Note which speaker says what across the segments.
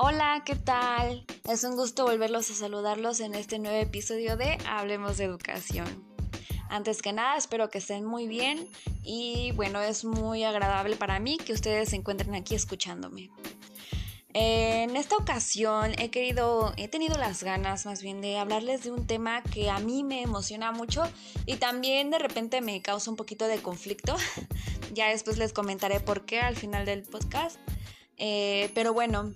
Speaker 1: Hola, ¿qué tal? Es un gusto volverlos a saludarlos en este nuevo episodio de Hablemos de Educación. Antes que nada, espero que estén muy bien y bueno, es muy agradable para mí que ustedes se encuentren aquí escuchándome. En esta ocasión he querido, he tenido las ganas más bien de hablarles de un tema que a mí me emociona mucho y también de repente me causa un poquito de conflicto. ya después les comentaré por qué al final del podcast. Eh, pero bueno,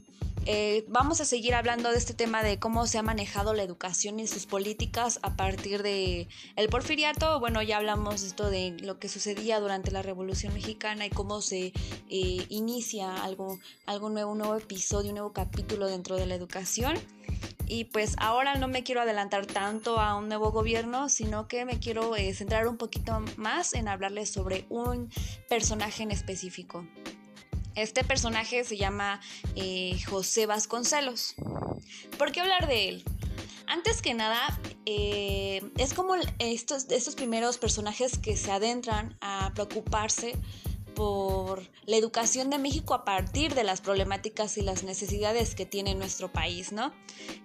Speaker 1: eh, vamos a seguir hablando de este tema de cómo se ha manejado la educación y sus políticas a partir de el porfiriato. Bueno, ya hablamos esto de lo que sucedía durante la Revolución Mexicana y cómo se eh, inicia algo, algo nuevo, un nuevo episodio, un nuevo capítulo dentro de la educación. Y pues ahora no me quiero adelantar tanto a un nuevo gobierno, sino que me quiero eh, centrar un poquito más en hablarles sobre un personaje en específico. Este personaje se llama eh, José Vasconcelos. ¿Por qué hablar de él? Antes que nada, eh, es como estos, primeros personajes que se adentran a preocuparse por la educación de México a partir de las problemáticas y las necesidades que tiene nuestro país, ¿no?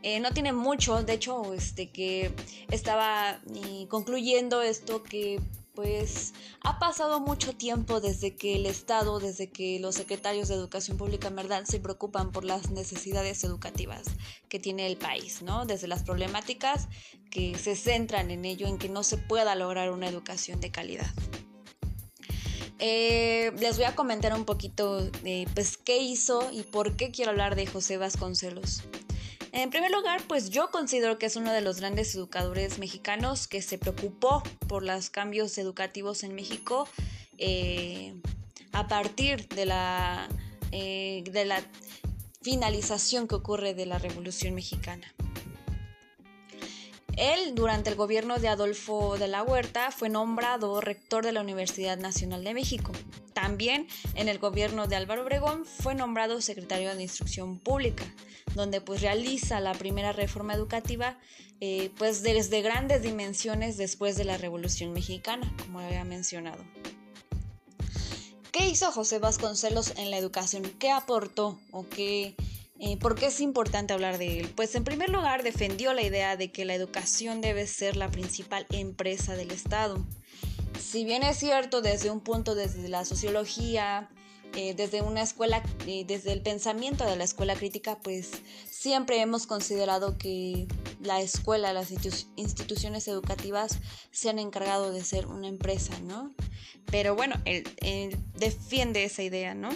Speaker 1: Eh, no tiene mucho, de hecho, este que estaba concluyendo esto que pues ha pasado mucho tiempo desde que el Estado, desde que los secretarios de Educación Pública en verdad se preocupan por las necesidades educativas que tiene el país, ¿no? Desde las problemáticas que se centran en ello, en que no se pueda lograr una educación de calidad. Eh, les voy a comentar un poquito pues, qué hizo y por qué quiero hablar de José Vasconcelos. En primer lugar, pues yo considero que es uno de los grandes educadores mexicanos que se preocupó por los cambios educativos en México eh, a partir de la, eh, de la finalización que ocurre de la Revolución Mexicana. Él, durante el gobierno de Adolfo de la Huerta, fue nombrado rector de la Universidad Nacional de México. También en el gobierno de Álvaro Obregón fue nombrado secretario de Instrucción Pública donde pues realiza la primera reforma educativa eh, pues desde grandes dimensiones después de la Revolución Mexicana, como había mencionado. ¿Qué hizo José Vasconcelos en la educación? ¿Qué aportó o qué, eh, por qué es importante hablar de él? Pues en primer lugar defendió la idea de que la educación debe ser la principal empresa del Estado. Si bien es cierto desde un punto desde la sociología, eh, desde una escuela, eh, desde el pensamiento de la escuela crítica, pues siempre hemos considerado que la escuela, las instituciones educativas se han encargado de ser una empresa, ¿no? Pero bueno, él defiende esa idea, ¿no?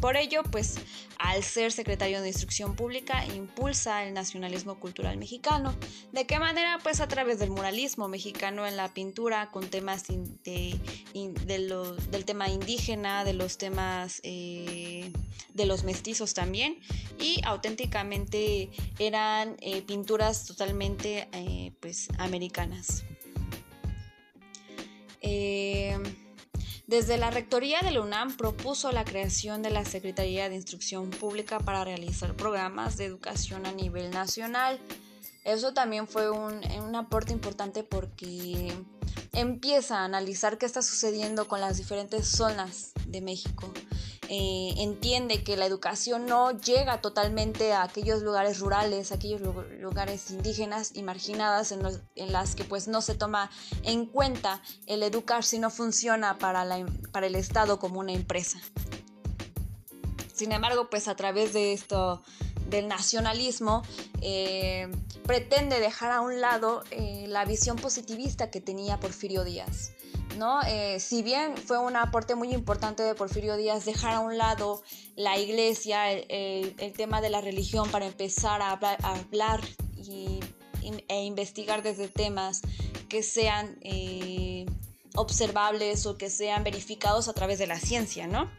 Speaker 1: Por ello, pues al ser secretario de Instrucción Pública, impulsa el nacionalismo cultural mexicano. ¿De qué manera? Pues a través del muralismo mexicano en la pintura, con temas de, del tema indígena, de los temas eh, de los mestizos también, y auténticamente eran eh, pinturas totalmente eh, pues americanas. Desde la Rectoría de la UNAM propuso la creación de la Secretaría de Instrucción Pública para realizar programas de educación a nivel nacional. Eso también fue un, un aporte importante porque empieza a analizar qué está sucediendo con las diferentes zonas de México eh, entiende que la educación no llega totalmente a aquellos lugares rurales, aquellos lugares indígenas y marginadas en, las que pues no se toma en cuenta el educar si no funciona para, para el Estado como una empresa. Sin embargo, pues a través de esto del nacionalismo, eh, pretende dejar a un lado eh, la visión positivista que tenía Porfirio Díaz. ¿no? Eh, si bien fue un aporte muy importante de Porfirio Díaz dejar a un lado la iglesia, el, tema de la religión para empezar a hablar, e investigar desde temas que sean observables o que sean verificados a través de la ciencia, ¿no?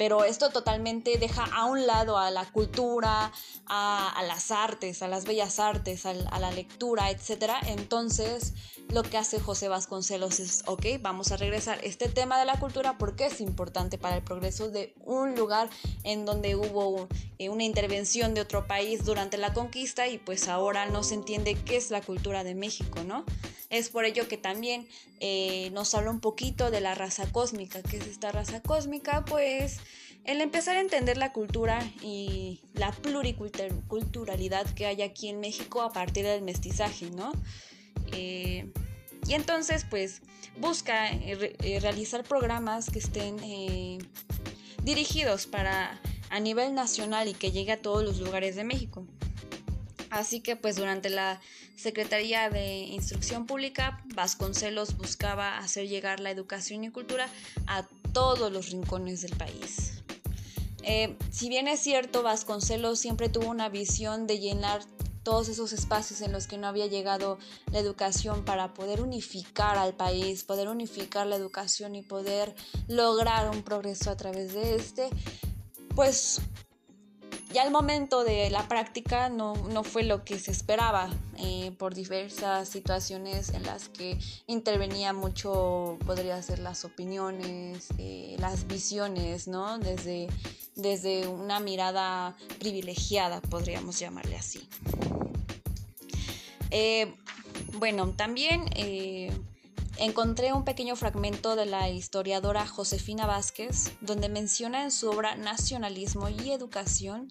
Speaker 1: Pero esto totalmente deja a un lado a la cultura, a, las artes, a las bellas artes, a, la lectura, etc. Entonces, lo que hace José Vasconcelos es, ok, vamos a regresar este tema de la cultura porque es importante para el progreso de un lugar en donde hubo eh, una intervención de otro país durante la conquista y pues ahora no se entiende qué es la cultura de México, ¿no? Es por ello que también eh, nos habla un poquito de la raza cósmica. ¿Qué es esta raza cósmica? Pues el empezar a entender la cultura y la pluriculturalidad que hay aquí en México a partir del mestizaje, ¿no? Eh, y entonces, pues, busca eh, eh, realizar programas que estén dirigidos para a nivel nacional y que llegue a todos los lugares de México. Así que pues durante la Secretaría de Instrucción Pública, Vasconcelos buscaba hacer llegar la educación y cultura a todos los rincones del país. Eh, si bien es cierto, Vasconcelos siempre tuvo una visión de llenar todos esos espacios en los que no había llegado la educación para poder unificar al país, poder unificar la educación y poder lograr un progreso a través de este, pues ya el momento de la práctica no, fue lo que se esperaba eh, por diversas situaciones en las que intervenía mucho, podría ser las opiniones, eh, las visiones, ¿no? Desde, desde una mirada privilegiada, podríamos llamarle así. Eh, bueno, también encontré un pequeño fragmento de la historiadora Josefina Vázquez, donde menciona en su obra Nacionalismo y Educación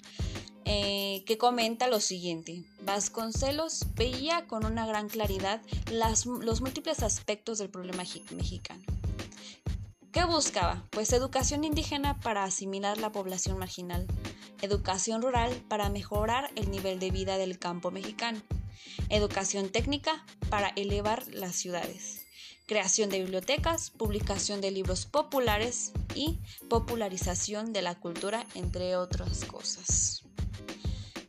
Speaker 1: eh, que comenta lo siguiente. Vasconcelos veía con una gran claridad los múltiples aspectos del problema mexicano. ¿Qué buscaba? Pues educación indígena para asimilar la población marginal, educación rural para mejorar el nivel de vida del campo mexicano, educación técnica para elevar las ciudades, creación de bibliotecas, publicación de libros populares y popularización de la cultura, entre otras cosas.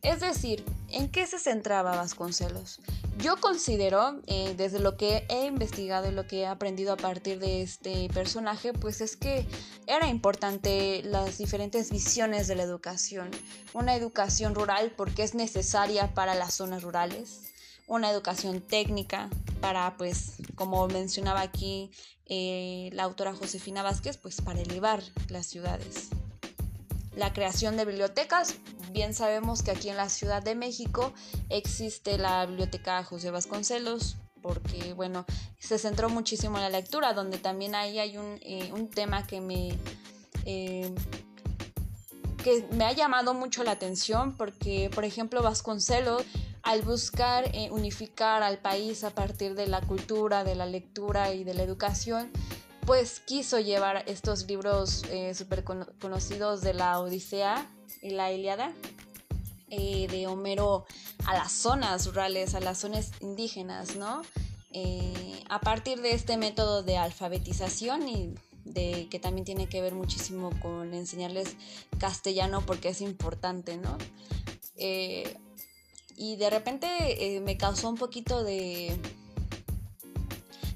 Speaker 1: Es decir, ¿en qué se centraba Vasconcelos? Yo considero, eh, desde lo que he investigado y lo que he aprendido a partir de este personaje, pues es que era importante las diferentes visiones de la educación. Una educación rural porque es necesaria para las zonas rurales, una educación técnica para, pues, como mencionaba aquí eh, la autora Josefina Vázquez, pues para elevar las ciudades. La creación de bibliotecas, bien sabemos que aquí en la Ciudad de México existe la biblioteca José Vasconcelos, porque bueno, se centró muchísimo en la lectura, donde también ahí hay un, eh, tema que me... Eh, que me ha llamado mucho la atención porque, por ejemplo, Vasconcelos al buscar eh, unificar al país a partir de la cultura, de la lectura y de la educación, pues quiso llevar estos libros eh, súper conocidos de la Odisea y la Iliada eh, de Homero a las zonas rurales, a las zonas indígenas, ¿no? a partir de este método de alfabetización y de que también tiene que ver muchísimo con enseñarles castellano porque es importante, ¿no? Y de repente eh, me causó un poquito de,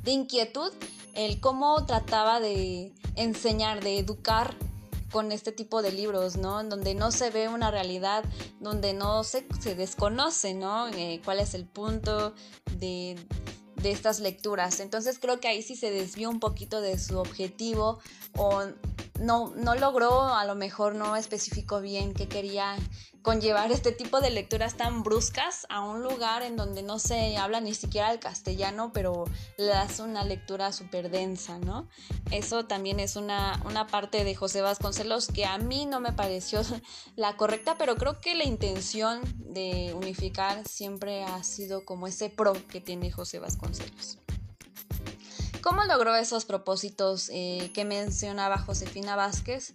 Speaker 1: de inquietud el cómo trataba de enseñar, de educar con este tipo de libros, ¿no? En donde no se ve una realidad, donde no se, se desconoce, ¿no? Eh, cuál es el punto de, de estas lecturas. Entonces creo que ahí sí se desvió un poquito de su objetivo no, no logró, a lo mejor no especificó bien qué quería conllevar este tipo de lecturas tan bruscas a un lugar en donde no se habla ni siquiera el castellano, pero le das una lectura súper densa, ¿no? Eso también es una, una parte de José Vasconcelos que a mí no me pareció la correcta, pero creo que la intención de unificar siempre ha sido como ese pro que tiene José Vasconcelos. ¿Cómo logró esos propósitos eh, que mencionaba Josefina Vázquez?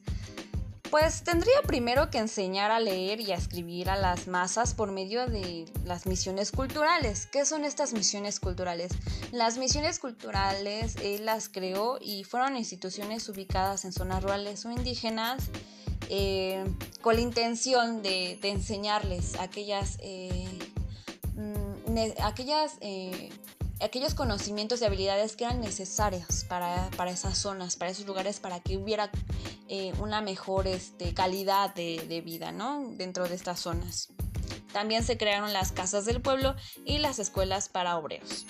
Speaker 1: Pues tendría primero que enseñar a leer y a escribir a las masas por medio de las misiones culturales. ¿Qué son estas misiones culturales? Las misiones culturales él las creó y fueron instituciones ubicadas en zonas rurales o indígenas eh, con la intención de, enseñarles aquellas, eh, mm, aquellas eh, aquellos conocimientos y habilidades que eran necesarias para, esas zonas, para esos lugares, para que hubiera eh, una mejor este, calidad de, vida ¿no? dentro de estas zonas. También se crearon las casas del pueblo y las escuelas para obreros.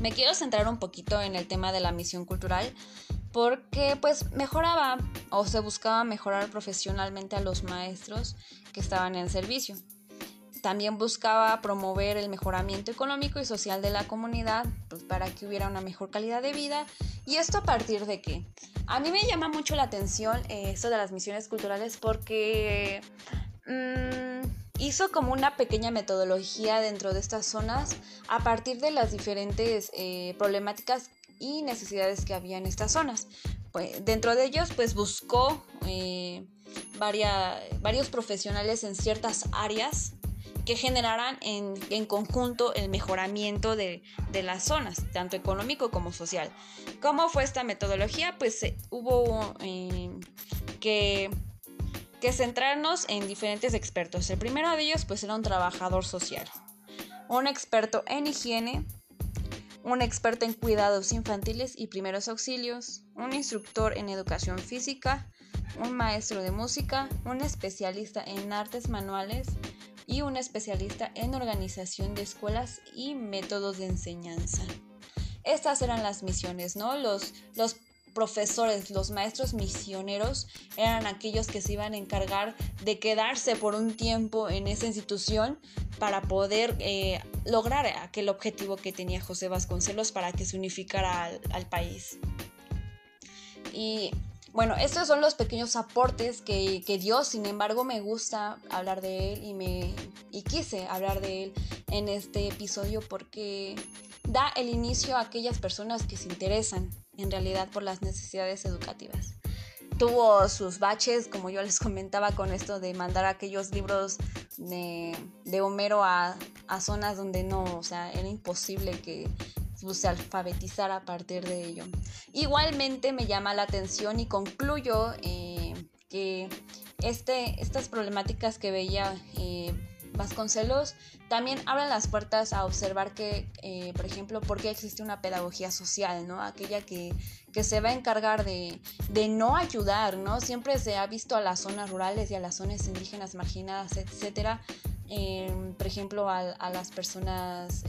Speaker 1: Me quiero centrar un poquito en el tema de la misión cultural porque pues mejoraba o se buscaba mejorar profesionalmente a los maestros que estaban en servicio. También buscaba promover el mejoramiento económico y social de la comunidad pues, para que hubiera una mejor calidad de vida ¿Y esto a partir de qué? A mí me llama mucho la atención eh, esto de las misiones culturales porque mm, hizo como una pequeña metodología dentro de estas zonas a partir de las diferentes eh, problemáticas y necesidades que había en estas zonas. Pues, dentro de ellos, pues buscó eh, varios profesionales en ciertas áreas que generaran en, conjunto el mejoramiento de, las zonas, tanto económico como social. ¿Cómo fue esta metodología? Pues eh, hubo eh, que, que centrarnos en diferentes expertos. El primero de ellos pues era un trabajador social, un experto en higiene, un experto en cuidados infantiles y primeros auxilios, un instructor en educación física, un maestro de música, un especialista en artes manuales, y un especialista en organización de escuelas y métodos de enseñanza. Estas eran las misiones, ¿no? Los, los profesores, los maestros misioneros eran aquellos que se iban a encargar de quedarse por un tiempo en esa institución para poder eh, lograr aquel objetivo que tenía José Vasconcelos para que se unificara al, al país. Y bueno, estos son los pequeños aportes que, dio, sin embargo me gusta hablar de él y, me, y quise hablar de él en este episodio porque da el inicio a aquellas personas que se interesan en realidad por las necesidades educativas. Tuvo sus baches, como yo les comentaba, con esto de mandar aquellos libros de, Homero a, a zonas donde no, o sea, era imposible que, se alfabetizar a partir de ello. Igualmente me llama la atención y concluyo eh, que este, estas problemáticas que veía eh, Vasconcelos también abren las puertas a observar que, eh, por ejemplo, por qué existe una pedagogía social, ¿no? Aquella que, se va a encargar de, no ayudar, ¿no? Siempre se ha visto a las zonas rurales y a las zonas indígenas marginadas, etcétera, por ejemplo, a las personas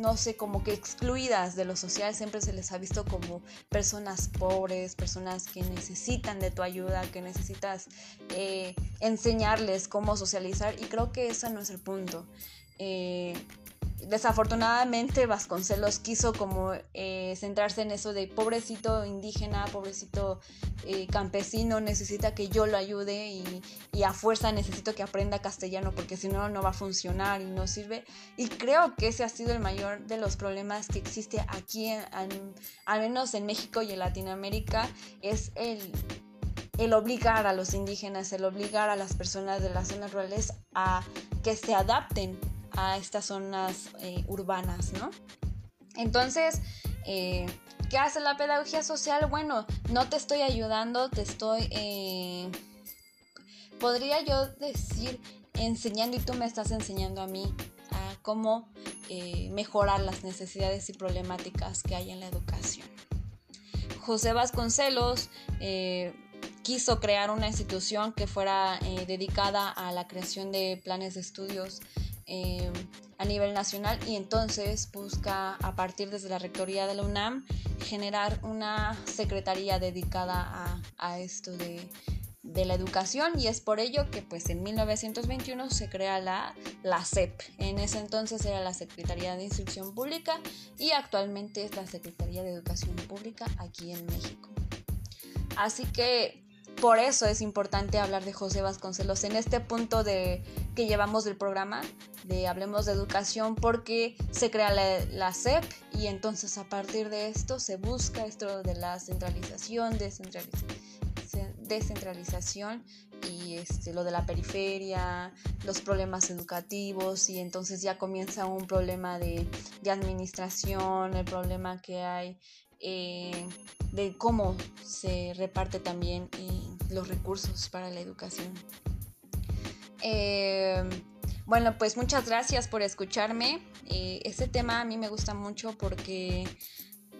Speaker 1: no sé, como que excluidas de lo social, siempre se les ha visto como personas pobres, personas que necesitan de tu ayuda, que necesitas eh, enseñarles cómo socializar y creo que ese no es el punto. Eh, desafortunadamente Vasconcelos quiso como eh, centrarse en eso de pobrecito indígena, pobrecito eh, campesino, necesita que yo lo ayude y, a fuerza necesito que aprenda castellano porque si no no va a funcionar y no sirve. Y creo que ese ha sido el mayor de los problemas que existe aquí, al menos en México y en Latinoamérica, es el el obligar a los indígenas, el obligar a las personas de las zonas rurales a que se adapten a estas zonas eh, urbanas, ¿no? Entonces, eh, ¿qué hace la pedagogía social? Bueno, no te estoy ayudando, te estoy, eh, podría yo decir, enseñando y tú me estás enseñando a mí a cómo mejorar las necesidades y problemáticas que hay en la educación. José Vasconcelos quiso crear una institución que fuera dedicada a la creación de planes de estudios Em, a nivel nacional y entonces busca a partir desde la rectoría de la UNAM generar una secretaría dedicada a, esto de, la educación y es por ello que pues en 1921 se crea la, la SEP. En ese entonces era la Secretaría de Instrucción Pública y actualmente es la Secretaría de Educación Pública aquí en México. Así que por eso es importante hablar de José Vasconcelos en este punto de, que llevamos del programa de Hablemos de Educación porque se crea la, CEP y entonces a partir de esto se busca esto de la centralización, descentralización y este, lo de la periferia, los problemas educativos y entonces ya comienza un problema de administración, el problema que hay eh, de cómo se reparte también eh, los recursos para la educación. Eh, bueno, pues muchas gracias por escucharme. este tema a mí me gusta mucho porque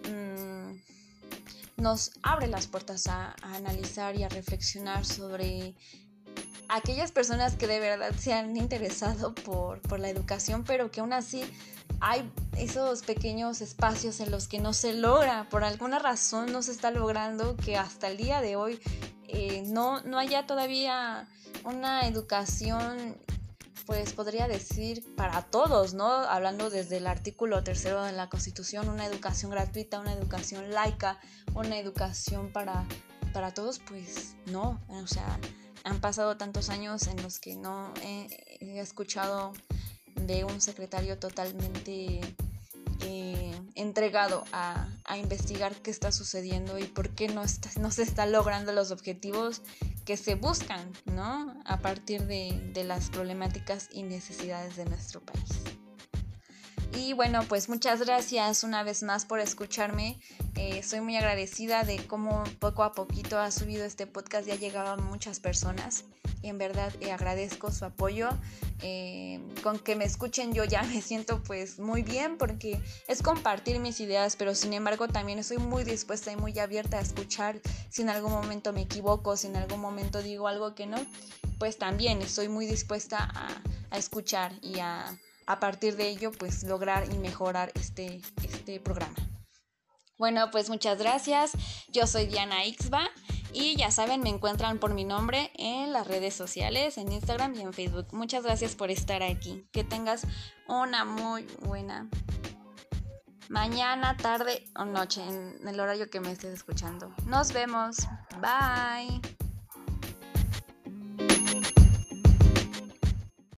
Speaker 1: mm, nos abre las puertas a, analizar y a reflexionar sobre aquellas personas que de verdad se han interesado por, por la educación, pero que aún así hay esos pequeños espacios en los que no se logra, por alguna razón no se está logrando que hasta el día de hoy eh, no, no haya todavía una educación pues podría decir para todos, ¿no? Hablando desde el artículo tercero de la Constitución, una educación gratuita, una educación laica, una educación para, para todos, pues no, o sea, han pasado tantos años en los que no he, escuchado de un secretario totalmente eh, entregado a, investigar qué está sucediendo y por qué no, no se están logrando los objetivos que se buscan, ¿no? A partir de, de las problemáticas y necesidades de nuestro país. Y bueno, pues muchas gracias una vez más por escucharme. Eh, soy muy agradecida de cómo poco a poquito ha subido este podcast y ha muchas personas. Y en verdad eh, agradezco su apoyo. Eh, con que me escuchen yo ya me siento pues muy bien porque es compartir mis ideas, pero sin embargo también estoy muy dispuesta y muy abierta a escuchar si en algún momento me equivoco, si en algún momento digo algo que no, pues también estoy muy dispuesta a escuchar y a a partir de ello pues lograr y mejorar este, este programa. Bueno, pues muchas gracias. Yo soy Diana Ixba y ya saben, me encuentran por mi nombre en las redes sociales, en Instagram y en Facebook. Muchas gracias por estar aquí. Que tengas una muy buena mañana, tarde o noche en el horario que me estés escuchando. Nos vemos. Bye.